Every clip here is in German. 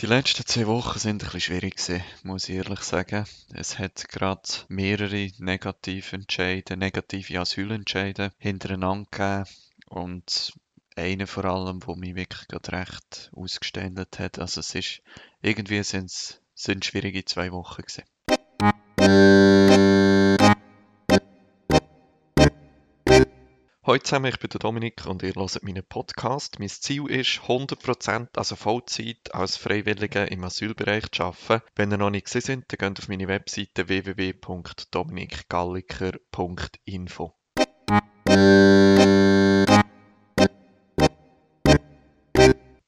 Die letzten zwei Wochen sind ein bisschen schwierig gewesen, muss ich ehrlich sagen. Es hat gerade mehrere negative Entscheide, negative Asylentscheide hintereinander gegeben und einer vor allem, wo mich wirklich gerade recht ausgeständelt hat. Also es ist, irgendwie sind schwierige zwei Wochen gewesen. Hallo zusammen, ich bin der Dominik und ihr hört meinen Podcast. Mein Ziel ist, 100%, also Vollzeit, als Freiwilliger im Asylbereich zu arbeiten. Wenn ihr noch nicht gesehen seid, dann geht auf meine Webseite www.dominikgalliker.info.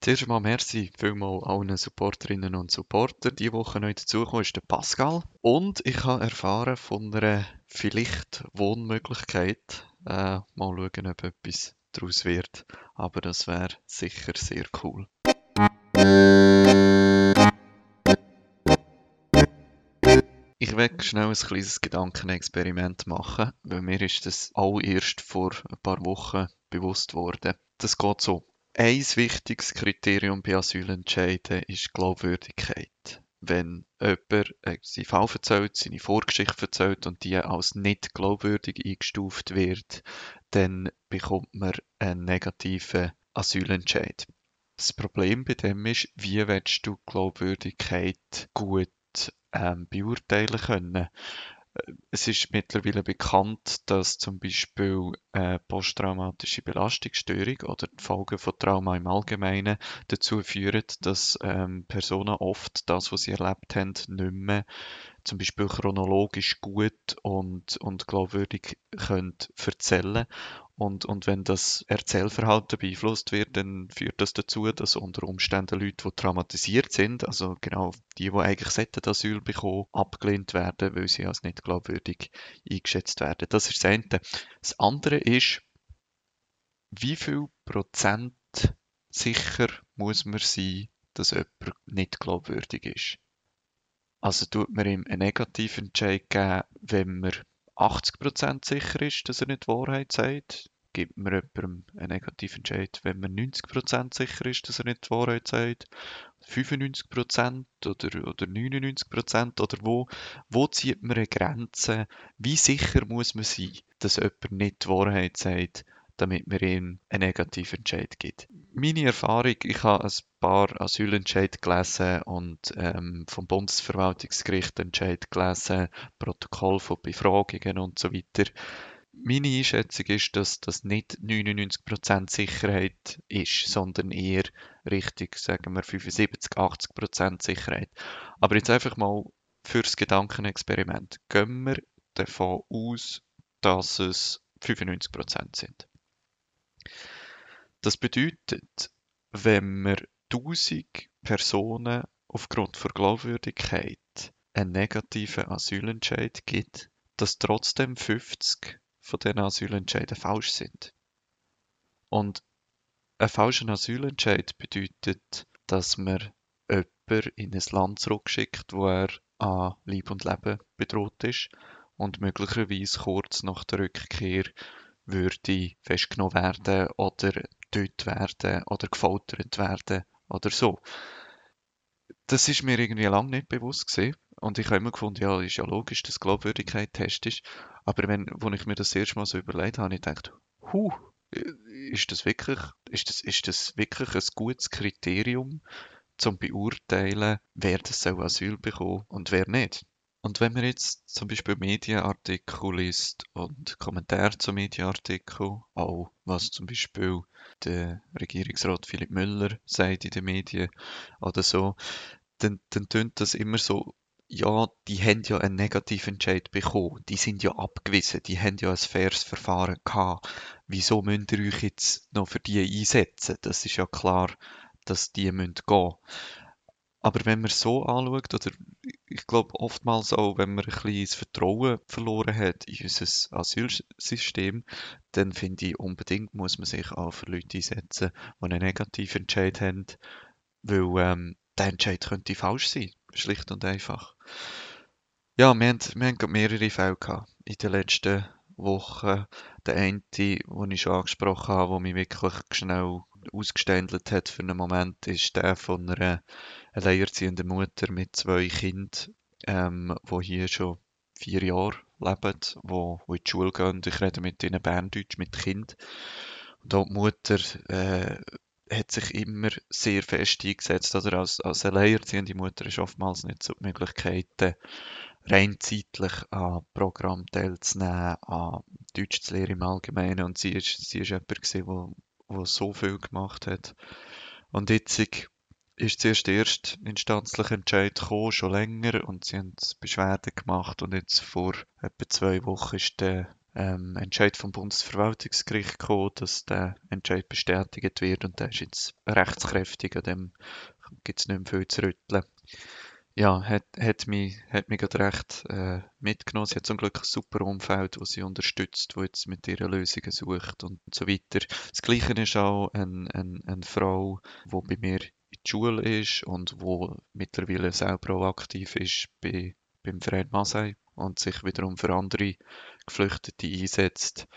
Zuerst einmal merci vielmal allen Supporterinnen und Supportern. Diese Woche neu dazugekommen ist der Pascal. Und ich habe erfahren von einer vielleicht Wohnmöglichkeit. Äh, mal schauen, ob etwas daraus wird. Aber das wäre sicher sehr cool. Ich werde schnell ein kleines Gedankenexperiment machen, weil mir ist das all erst vor ein paar Wochen bewusst worden. Das geht so. Ein wichtiges Kriterium bei Asylentscheiden ist Glaubwürdigkeit. Wenn jemand äh, seinen Fall erzählt, seine Vorgeschichte erzählt und die als nicht glaubwürdig eingestuft wird, dann bekommt man einen negativen Asylentscheid. Das Problem bei dem ist, wie willst du Glaubwürdigkeit gut ähm, beurteilen können? Es ist mittlerweile bekannt, dass zum Beispiel äh, posttraumatische Belastungsstörung oder die Folgen von Trauma im Allgemeinen dazu führen, dass ähm, Personen oft das, was sie erlebt haben, nicht mehr zum Beispiel chronologisch gut und, und glaubwürdig können erzählen und, und wenn das Erzählverhalten beeinflusst wird, dann führt das dazu, dass unter Umständen Leute, die traumatisiert sind, also genau die, die eigentlich Asyl bekommen, abgelehnt werden, weil sie als nicht glaubwürdig eingeschätzt werden. Das ist das eine. Das andere ist, wie viel Prozent sicher muss man sein, dass jemand nicht glaubwürdig ist. Also tut man ihm einen negativen Entscheid geben, wenn man 80% sicher ist, dass er nicht die Wahrheit sagt? Gibt man jemandem einen negativen Entscheid, wenn man 90% sicher ist, dass er nicht die Wahrheit sagt? 95% oder, oder 99% oder wo, wo zieht man eine Grenze? Wie sicher muss man sein, dass jemand nicht die Wahrheit sagt, damit man ihm einen negativen Entscheid gibt? Meine Erfahrung, ich habe ein paar Asylentscheid gelesen und ähm, vom Bundesverwaltungsgericht Entscheid gelesen, Protokoll von Befragungen und so weiter. Meine Einschätzung ist, dass das nicht 99% Sicherheit ist, sondern eher richtig, sagen wir 75, 80% Sicherheit. Aber jetzt einfach mal fürs Gedankenexperiment. Gehen wir davon aus, dass es 95% sind. Das bedeutet, wenn wir 1000 Personen aufgrund von Glaubwürdigkeit einen negativen Asylentscheid gibt, dass trotzdem 50 von diesen Asylentscheiden falsch sind. Und ein falscher Asylentscheid bedeutet, dass man jemanden in ein Land zurückschickt, wo er an Leib und Leben bedroht ist und möglicherweise kurz nach der Rückkehr würde festgenommen werden oder getötet werden oder gefoltert werden oder so. Das ist mir irgendwie lange nicht bewusst gewesen. Und ich habe immer gefunden, ja, ist ja logisch, dass Glaubwürdigkeit Test ist. Aber wenn, wo ich mir das erste Mal so überlegt habe, habe ich gedacht, huh, ist das wirklich, ist das, ist das wirklich ein gutes Kriterium, zum beurteilen, wer das soll Asyl bekommen und wer nicht? Und wenn man jetzt zum Beispiel Medienartikel liest und Kommentare zu Medienartikeln, auch was zum Beispiel der Regierungsrat Philipp Müller sagt in den Medien oder so, dann, dann tönt das immer so, ja, die haben ja einen negativen Entscheid bekommen, die sind ja abgewiesen, die haben ja ein faires Verfahren gehabt. Wieso müsst ihr euch jetzt noch für die einsetzen? Das ist ja klar, dass die müssen gehen aber wenn man so anschaut, oder ich glaube oftmals auch, wenn man ein bisschen das Vertrauen verloren hat in unser Asylsystem, dann finde ich unbedingt, muss man sich auch für Leute einsetzen, die einen negativen Entscheid haben, weil ähm, der Entscheid könnte falsch sein, schlicht und einfach. Ja, wir haben, wir haben mehrere Fälle in den letzten Wochen. Der eine, den ich schon angesprochen habe, der mich wirklich schnell ausgeständelt hat für einen Moment, ist der von einer alleinerziehenden Mutter mit zwei Kindern, ähm, hier schon vier Jahre leben, wo in die Schule gehen. Ich rede mit ihnen Berndeutsch, mit Kind. Und auch die Mutter äh, hat sich immer sehr fest eingesetzt. Oder als, als alleinerziehende Mutter ist oftmals nicht so die Möglichkeit, rein zeitlich an Programm teilzunehmen, an Deutsch zu lernen im Allgemeinen. Und sie ist, sie ist jemand gewesen, wo, wo so viel gemacht hat. Und jetzt ist zuerst der erste Entscheid gekommen, schon länger, und sie haben Beschwerden gemacht. Und jetzt vor etwa zwei Wochen ist der ähm, Entscheid vom Bundesverwaltungsgericht gekommen, dass der Entscheid bestätigt wird und der ist jetzt rechtskräftig, an dem gibt es nicht mehr viel zu rütteln ja, hat, hat mich, hat mich gerade recht äh, mitgenommen. Sie hat zum Glück ein super Umfeld, das sie unterstützt, wo jetzt mit ihren Lösungen sucht und so weiter. Das Gleiche ist auch eine, eine, eine Frau, die bei mir in der Schule ist und wo mittlerweile selber auch aktiv ist bei, beim Verein Masei und sich wiederum für andere Geflüchtete einsetzt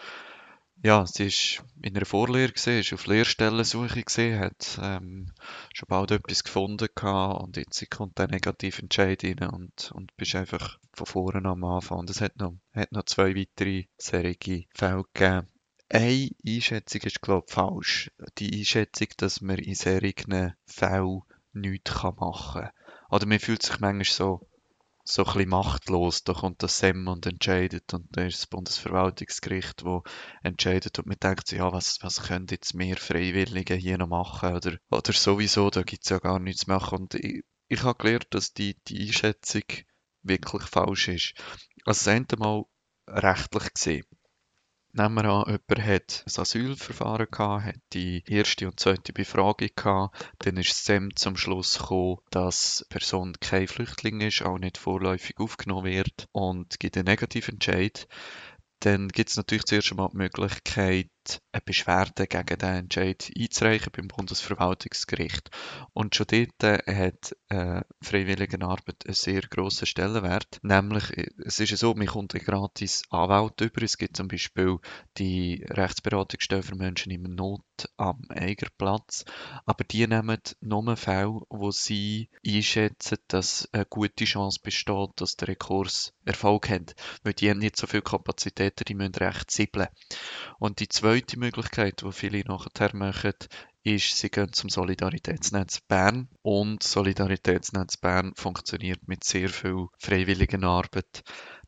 ja, sie ist in einer Vorlehre gesehen, ist auf Lehrstellensuche gesehen, hat ähm, schon bald etwas gefunden gehabt und jetzt kommt der negative Entscheid rein und, und bist einfach von vorne am Anfang. Und es hat noch, hat noch zwei weitere serige Fälle gegeben. Eine Einschätzung ist, glaube ich, falsch. Die Einschätzung, dass man in solchen Fällen nichts machen kann. Oder man fühlt sich manchmal so so ein bisschen machtlos. Da kommt das SEM und entscheidet und dann ist das Bundesverwaltungsgericht, wo entscheidet und man denkt sich, ja, was, was können jetzt mehr Freiwillige hier noch machen oder, oder sowieso, da gibt es ja gar nichts machen. Und ich, ich habe gelernt, dass die, die Einschätzung wirklich falsch ist. Also das eine Mal rechtlich gesehen Nehmen wir an, jemand hat ein Asylverfahren gehabt, hat die erste und zweite Befragung gehabt, dann ist SEM zum Schluss gekommen, dass die Person kein Flüchtling ist, auch nicht vorläufig aufgenommen wird und gibt einen Negativentscheid. Dann gibt es natürlich zuerst einmal die Möglichkeit, eine Beschwerde gegen den Entscheid einzureichen beim Bundesverwaltungsgericht. Und schon dort äh, hat äh, Freiwilligenarbeit einen sehr grossen Stellenwert. Nämlich, äh, es ist ja so, man kommt gratis Anwalt über. Es gibt zum Beispiel die Rechtsberatungsstelle für Menschen in Not am Eigerplatz. Aber die nehmen nur Fälle, wo sie einschätzen, dass eine gute Chance besteht, dass der Rekurs Erfolg hat. Weil die haben nicht so viele Kapazitäten, die müssen recht zibbeln. Und die zwei zweite Möglichkeit, die viele nachher machen, ist, sie gehen zum Solidaritätsnetz Bern und Solidaritätsnetz Bern funktioniert mit sehr viel freiwilligen Arbeit.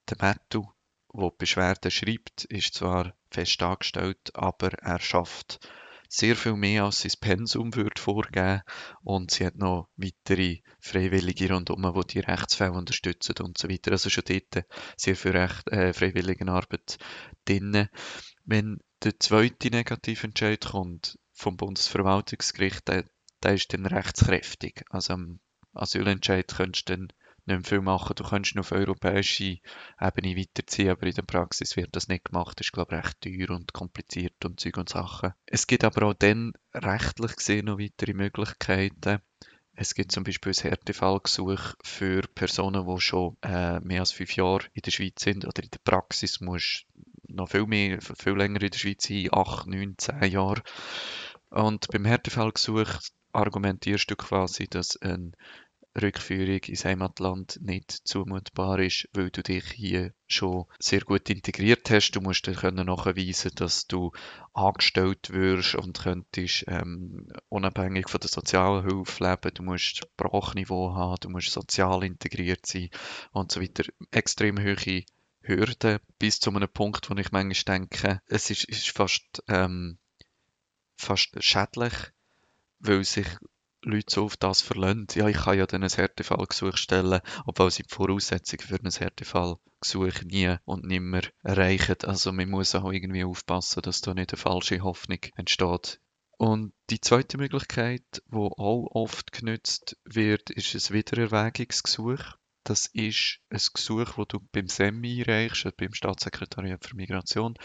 Der Mattu, der Beschwerden schreibt, ist zwar fest angestellt, aber er schafft sehr viel mehr als sein Pensum würde vorgeben und sie hat noch weitere Freiwillige rundherum, die die Rechtsfälle unterstützen und so weiter. Also schon dort sehr viel Recht, äh, Freiwilligenarbeit drin. Wenn der zweite Negativentscheid kommt vom Bundesverwaltungsgericht, der, der ist dann rechtskräftig. Also am Asylentscheid könntest du dann nicht mehr viel machen. Du kannst auf europäische Ebene weiterziehen, aber in der Praxis wird das nicht gemacht. Das ist, glaube ich, recht teuer und kompliziert und Zeug und Sachen. Es gibt aber auch dann rechtlich gesehen noch weitere Möglichkeiten. Es gibt zum Beispiel ein Härtefallgesuch für Personen, die schon äh, mehr als fünf Jahre in der Schweiz sind oder in der Praxis musst noch viel mehr, viel länger in der Schweiz sein, acht, neun, zehn Jahre. Und beim Härtefallgesuch argumentierst du quasi, dass eine Rückführung ins Heimatland nicht zumutbar ist, weil du dich hier schon sehr gut integriert hast. Du musst dir können nachweisen, dass du angestellt wirst und könntest ähm, unabhängig von der Sozialhilfe leben. Du musst Sprachniveau haben, du musst sozial integriert sein und so weiter. Extrem hohe Hürde bis zu einem Punkt, wo ich manchmal denke, es ist, ist fast, ähm, fast schädlich, weil sich Leute so auf das verlassen. Ja, ich kann ja dann ein Härtefallgesuch stellen, obwohl sie die Voraussetzungen für ein Härtefallgesuch nie und nimmer erreichen. Also man muss auch irgendwie aufpassen, dass da nicht eine falsche Hoffnung entsteht. Und die zweite Möglichkeit, die auch oft genutzt wird, ist ein Wiedererwägungsgesuch. Das ist ein Gesuch, das du beim SEM einreichst, also beim Staatssekretariat für Migration.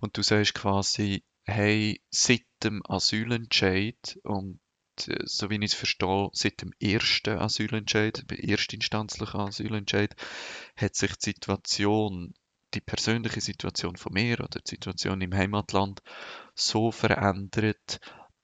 Und du sagst quasi, hey, seit dem Asylentscheid und äh, so wie ich es verstehe, seit dem ersten Asylentscheid, erstinstanzlichen Asylentscheid, hat sich die Situation, die persönliche Situation von mir oder die Situation im Heimatland so verändert,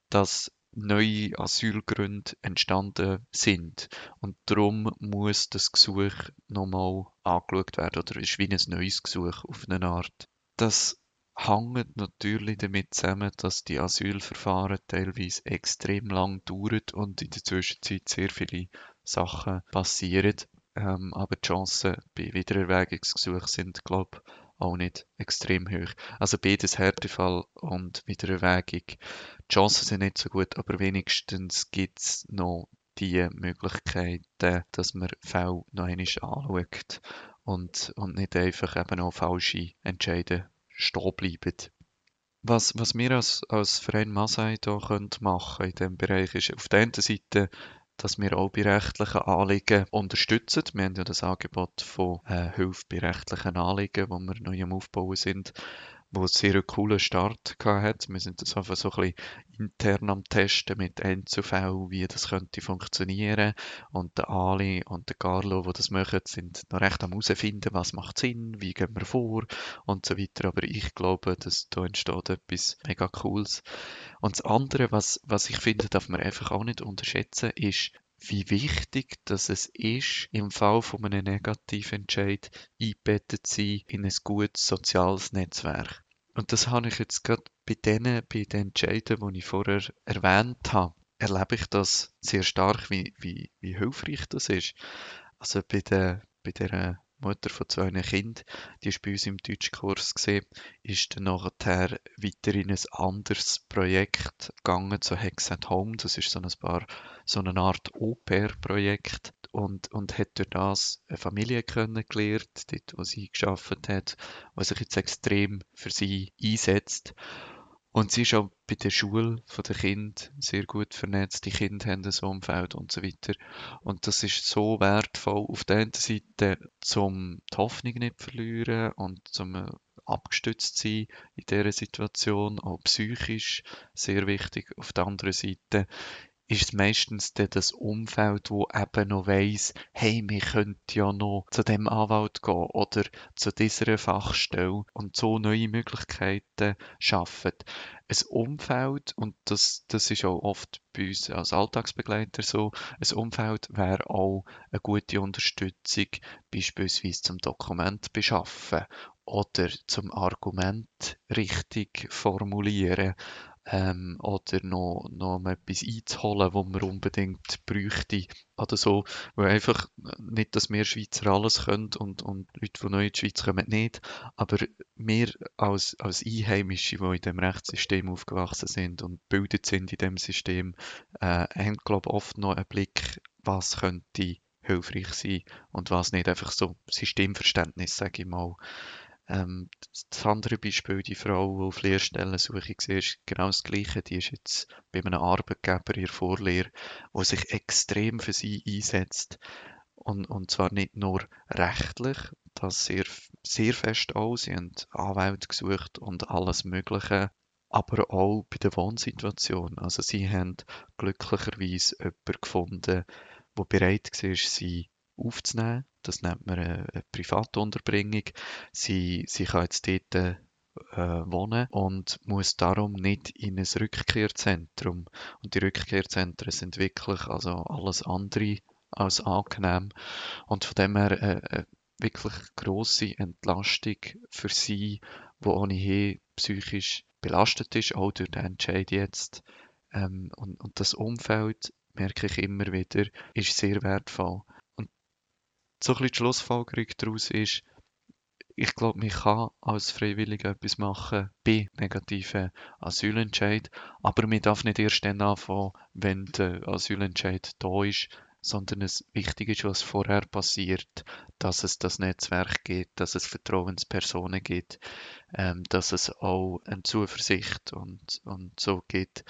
dass neue Asylgründe entstanden sind. Und darum muss das Gesuch nochmal angeschaut werden oder ist wie ein neues Gesuch auf eine Art. Das hängt natürlich damit zusammen, dass die Asylverfahren teilweise extrem lang dauern und in der Zwischenzeit sehr viele Sachen passieren. Ähm, aber die Chancen bei Wiedererwägungsgesuchen sind, glaube ich, auch nicht extrem hoch. Also beides Härtefall und Wiedererwägung. Die Chancen sind nicht so gut, aber wenigstens gibt es noch die Möglichkeiten, dass man Fälle noch einmal anschaut und, und nicht einfach eben auch falsche Entscheidungen stehen bleiben. Was, was wir als, als Verein Masai hier machen können in diesem Bereich ist auf der einen Seite dass wir auch bei rechtlichen Anliegen unterstützen. Wir haben ja das Angebot von äh, Hilfe bei rechtlichen Anliegen, wo wir neu am Aufbauen sind, wo einen sehr coolen Start hat. Wir sind das einfach so ein bisschen intern am Testen mit Einzelfällen, wie das könnte funktionieren. Und der Ali und der Carlo, die das machen, sind noch recht am herausfinden, was macht Sinn, wie gehen wir vor und so weiter. Aber ich glaube, dass da entsteht etwas mega Cooles. Und das andere, was, was ich finde, darf man einfach auch nicht unterschätzen, ist, wie wichtig dass es ist, im Fall von einem Negativentscheid eingebettet zu sein in ein gutes soziales Netzwerk. Und das habe ich jetzt gerade bei denen, bei den Entscheiden, die ich vorher erwähnt habe, erlebe ich das sehr stark, wie, wie, wie hilfreich das ist. Also bei der, bei der Mutter von zwei Kindern, die ist bei uns im Deutschkurs gesehen, ist dann nachher weiter in ein anderes Projekt gegangen, zu Hex at Home. Das ist so ein paar, so eine Art Au-pair-Projekt und, und hat durch das eine Familie kennengelernt, dort, wo sie geschafft hat, was sich jetzt extrem für sie einsetzt. Und sie ist auch bei der Schule der Kind sehr gut vernetzt. Die Kinder haben ein Umfeld und so weiter. Und das ist so wertvoll auf der einen Seite, zum die Hoffnung nicht zu verlieren und zum äh, abgestützt sein in dieser Situation, auch psychisch sehr wichtig. Auf der anderen Seite ist es meistens dann das Umfeld, wo eben noch weiss, hey, wir könnten ja noch zu dem Anwalt gehen oder zu dieser Fachstelle und so neue Möglichkeiten schaffen. Ein Umfeld, und das, das ist auch oft bei uns als Alltagsbegleiter so, ein Umfeld wäre auch eine gute Unterstützung, beispielsweise zum Dokument beschaffen oder zum Argument richtig formulieren ähm, oder noch, noch etwas einzuholen, was man unbedingt bräuchte. Oder so, weil einfach nicht, dass wir Schweizer alles können und, und Leute, die neu in die Schweiz kommen, nicht, aber wir als, als Einheimische, die in dem Rechtssystem aufgewachsen sind und gebildet sind in dem System, äh, haben, glaube ich, oft noch einen Blick, was könnte hilfreich sein und was nicht, einfach so Systemverständnis, sage ich mal. Ähm, das andere Beispiel, die Frau, die auf Lehrstellensuche war, ist genau das Gleiche. Die ist jetzt bei einem Arbeitgeber in Vorlehre, der sich extrem für sie einsetzt. Und, und zwar nicht nur rechtlich, das sehr, sehr fest auch. Sie haben Anwälte gesucht und alles Mögliche, aber auch bei der Wohnsituation. Also sie haben glücklicherweise jemanden gefunden, der bereit war, sie aufzunehmen. Das nennt man eine, Privatunterbringung. Sie, sie kann jetzt dort äh, wohnen und muss darum nicht in ein Rückkehrzentrum. Und die Rückkehrzentren sind wirklich also alles andere als angenehm. Und von dem her äh, äh, wirklich grosse Entlastung für sie, wo ohnehin psychisch belastet ist, auch durch den Entscheid jetzt. Ähm, und, und das Umfeld, merke ich immer wieder, ist sehr wertvoll so ein die Schlussfolgerung daraus ist, ich glaube, man kann als Freiwilliger etwas machen bei negativen Asylentscheid, aber man darf nicht erst dann anfangen, wenn der Asylentscheid da ist, sondern es wichtig ist, was vorher passiert, dass es das Netzwerk gibt, dass es Vertrauenspersonen gibt, ähm, dass es auch eine Zuversicht und, und so gibt,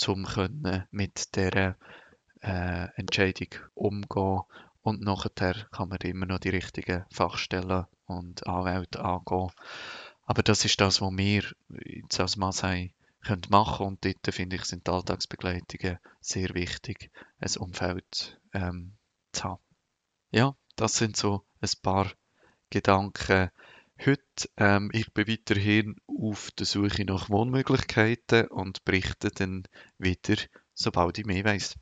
können mit der äh, Entscheidung umgehen und nachher kann man immer noch die richtigen Fachstellen und Anwälte angehen. Aber das ist das, was wir jetzt als Masai können und dort finde ich, sind die Alltagsbegleitungen sehr wichtig, ein Umfeld ähm, zu haben. Ja, das sind so ein paar Gedanken heute. Ähm, ich bin weiterhin auf der Suche nach Wohnmöglichkeiten und berichte dann wieder sobald ich mehr weiss.